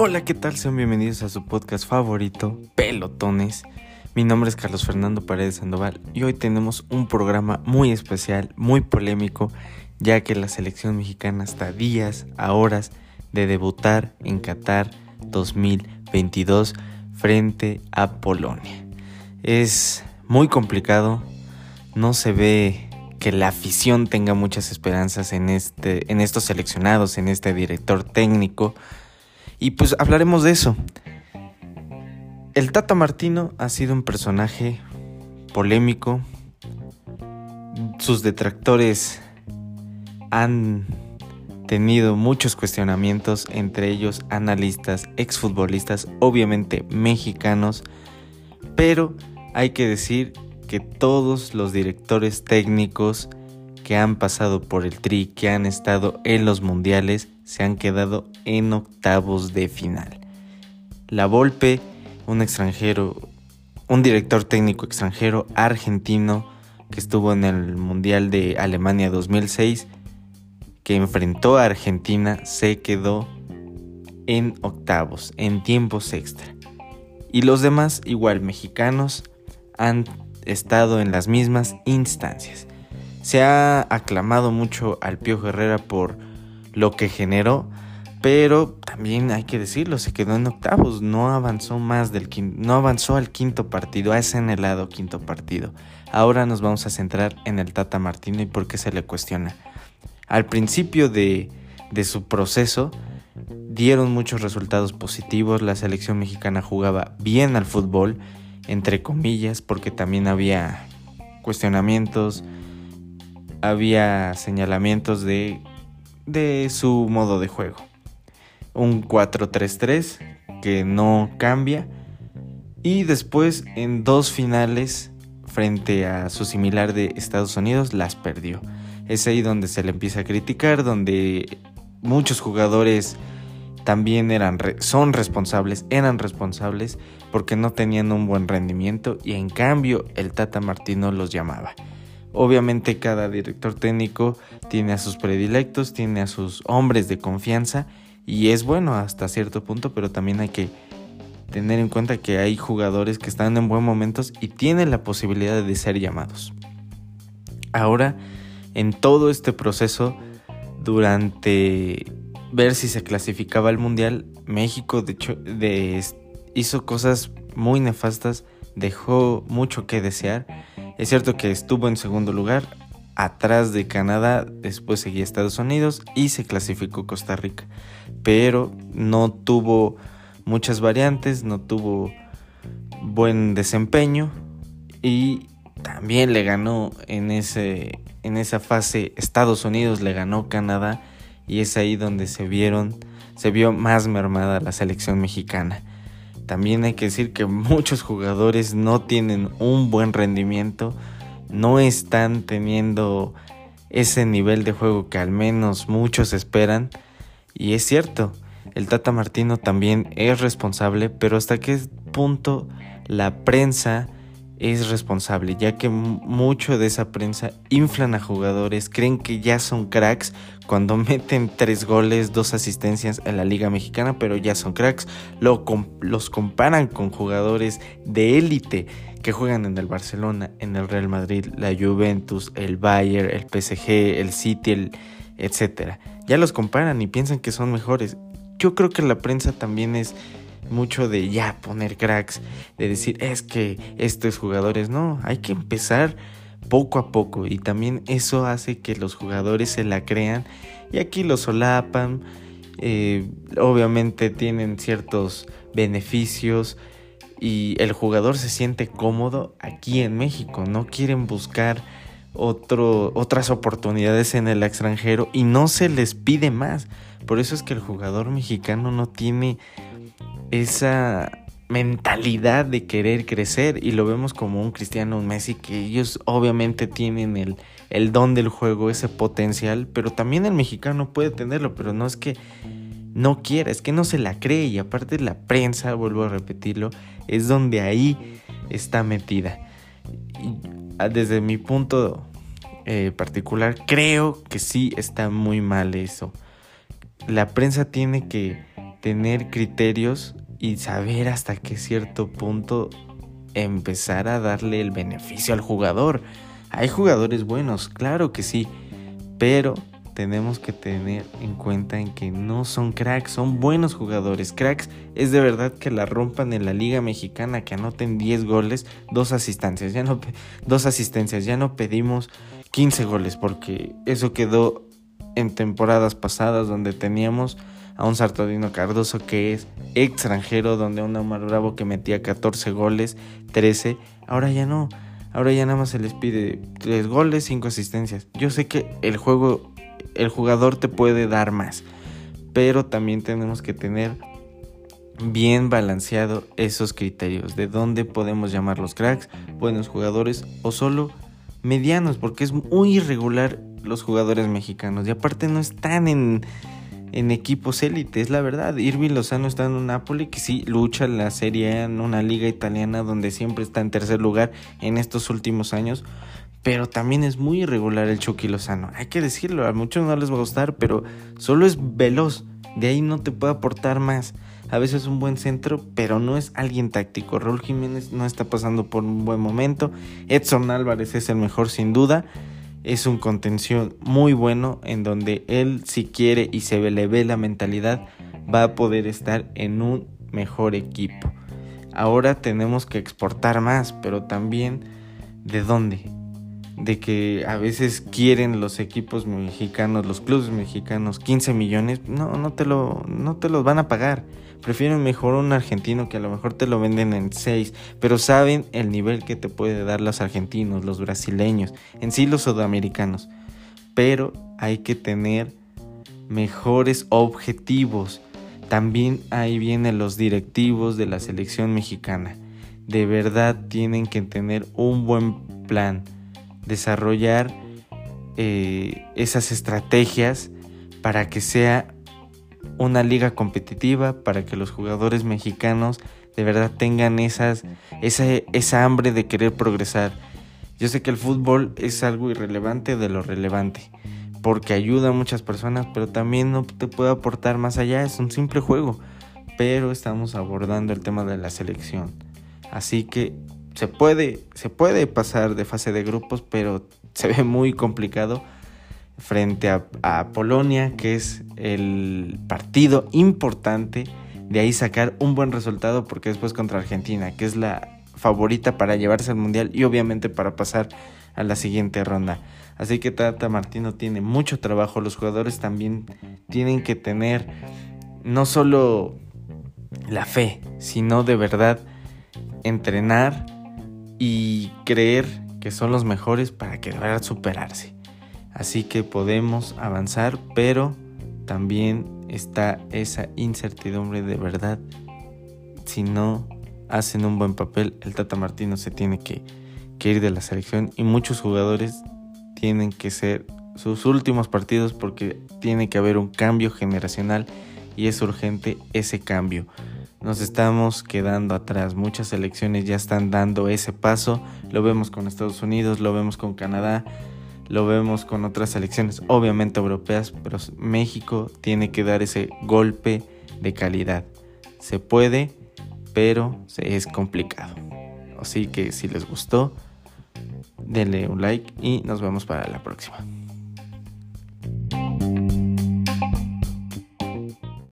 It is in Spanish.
Hola, ¿qué tal? Sean bienvenidos a su podcast favorito, Pelotones. Mi nombre es Carlos Fernando Paredes Sandoval y hoy tenemos un programa muy especial, muy polémico, ya que la selección mexicana está días, a horas de debutar en Qatar 2022 frente a Polonia. Es muy complicado, no se ve que la afición tenga muchas esperanzas en, este, en estos seleccionados, en este director técnico. Y pues hablaremos de eso. El Tata Martino ha sido un personaje polémico. Sus detractores han tenido muchos cuestionamientos, entre ellos analistas, exfutbolistas, obviamente mexicanos, pero hay que decir que todos los directores técnicos que han pasado por el Tri, que han estado en los mundiales, se han quedado en octavos de final. La Volpe, un extranjero, un director técnico extranjero argentino que estuvo en el Mundial de Alemania 2006, que enfrentó a Argentina, se quedó en octavos, en tiempos extra. Y los demás, igual mexicanos, han estado en las mismas instancias. Se ha aclamado mucho al Pío Herrera por lo que generó, pero también hay que decirlo, se quedó en octavos, no avanzó más del no avanzó al quinto partido, a ese anhelado quinto partido. Ahora nos vamos a centrar en el Tata Martino y por qué se le cuestiona. Al principio de su proceso dieron muchos resultados positivos, la selección mexicana jugaba bien al fútbol, entre comillas, porque también había cuestionamientos, había señalamientos de, de su modo de juego. Un 4-3-3 que no cambia. Y después en dos finales frente a su similar de Estados Unidos las perdió. Es ahí donde se le empieza a criticar, donde muchos jugadores también eran son responsables, eran responsables porque no tenían un buen rendimiento y en cambio el Tata Martino los llamaba. Obviamente cada director técnico tiene a sus predilectos, tiene a sus hombres de confianza y es bueno hasta cierto punto, pero también hay que tener en cuenta que hay jugadores que están en buen momentos y tienen la posibilidad de ser llamados. Ahora, en todo este proceso, durante ver si se clasificaba al mundial, México de hecho de, hizo cosas muy nefastas, dejó mucho que desear. Es cierto que estuvo en segundo lugar, atrás de Canadá, después seguía Estados Unidos y se clasificó Costa Rica, pero no tuvo muchas variantes, no tuvo buen desempeño y también le ganó en ese en esa fase Estados Unidos le ganó Canadá y es ahí donde se vieron, se vio más mermada la selección mexicana. También hay que decir que muchos jugadores no tienen un buen rendimiento, no están teniendo ese nivel de juego que al menos muchos esperan. Y es cierto, el Tata Martino también es responsable, pero hasta qué punto la prensa es responsable, ya que mucho de esa prensa inflan a jugadores, creen que ya son cracks cuando meten tres goles, dos asistencias en la Liga Mexicana, pero ya son cracks. Lo, los comparan con jugadores de élite que juegan en el Barcelona, en el Real Madrid, la Juventus, el Bayern, el PSG, el City, el, etc. Ya los comparan y piensan que son mejores. Yo creo que la prensa también es mucho de ya poner cracks, de decir es que estos jugadores, no, hay que empezar poco a poco y también eso hace que los jugadores se la crean y aquí los solapan, eh, obviamente tienen ciertos beneficios y el jugador se siente cómodo aquí en México, no quieren buscar otras oportunidades en el extranjero y no se les pide más. Por eso es que el jugador mexicano no tiene esa mentalidad de querer crecer y lo vemos como un Cristiano, un Messi, que ellos obviamente tienen el, el don del juego, ese potencial, pero también el mexicano puede tenerlo, pero no es que no quiera, es que no se la cree y aparte la prensa, vuelvo a repetirlo, es donde ahí está metida. Ah, desde mi punto eh, particular, creo que sí está muy mal eso. La prensa tiene que tener criterios y saber hasta qué cierto punto empezar a darle el beneficio al jugador. Hay jugadores buenos, claro que sí, pero tenemos que tener en cuenta en que no son cracks, son buenos jugadores. Cracks es de verdad que la rompan en la Liga Mexicana, que anoten 10 goles, dos asistencias. Ya no, dos asistencias, ya no pedimos 15 goles, porque eso quedó en temporadas pasadas donde teníamos a un Sartodino Cardoso que es extranjero, donde un Omar Bravo que metía 14 goles, 13, ahora ya no. Ahora ya nada más se les pide 3 goles, 5 asistencias. Yo sé que el juego el jugador te puede dar más. Pero también tenemos que tener bien balanceado esos criterios de dónde podemos llamar los cracks, buenos jugadores o solo medianos, porque es muy irregular los jugadores mexicanos y aparte no están en, en equipos élites, la verdad. Irving Lozano está en un Napoli que sí lucha en la Serie en una liga italiana donde siempre está en tercer lugar en estos últimos años, pero también es muy irregular el Chucky Lozano. Hay que decirlo, a muchos no les va a gustar, pero solo es veloz. De ahí no te puede aportar más. A veces un buen centro, pero no es alguien táctico. Raúl Jiménez no está pasando por un buen momento. Edson Álvarez es el mejor sin duda. Es un contención muy bueno en donde él si quiere y se le ve la mentalidad va a poder estar en un mejor equipo. Ahora tenemos que exportar más, pero también de dónde de que a veces quieren los equipos mexicanos, los clubes mexicanos 15 millones, no, no te lo, no te los van a pagar. Prefieren mejor un argentino que a lo mejor te lo venden en 6, pero saben el nivel que te puede dar los argentinos, los brasileños, en sí los sudamericanos. Pero hay que tener mejores objetivos. También ahí vienen los directivos de la selección mexicana. De verdad tienen que tener un buen plan desarrollar eh, esas estrategias para que sea una liga competitiva, para que los jugadores mexicanos de verdad tengan esas, esa, esa hambre de querer progresar. Yo sé que el fútbol es algo irrelevante de lo relevante, porque ayuda a muchas personas, pero también no te puede aportar más allá, es un simple juego. Pero estamos abordando el tema de la selección. Así que se puede, se puede pasar de fase de grupos, pero se ve muy complicado frente a, Polonia, que es el partido importante de ahí sacar un buen resultado, porque después contra Argentina, que es la favorita para llevarse al mundial y obviamente para pasar a la siguiente ronda. Así que Tata Martino tiene mucho trabajo, los jugadores también tienen que tener no solo la fe, sino de verdad entrenar y creer que son los mejores para que a superarse. Así que podemos avanzar, pero también está esa incertidumbre de verdad. Si no hacen un buen papel, el Tata Martino se tiene que, que ir de la selección y muchos jugadores tienen que ser sus últimos partidos porque tiene que haber un cambio generacional y es urgente ese cambio nos estamos quedando atrás. Muchas elecciones ya están dando ese paso. Lo vemos con Estados Unidos, lo vemos con Canadá, lo vemos con otras elecciones, obviamente europeas, pero México tiene que dar ese golpe de calidad. Se puede, pero es complicado. Así que si les gustó, denle un like y nos vemos para la próxima.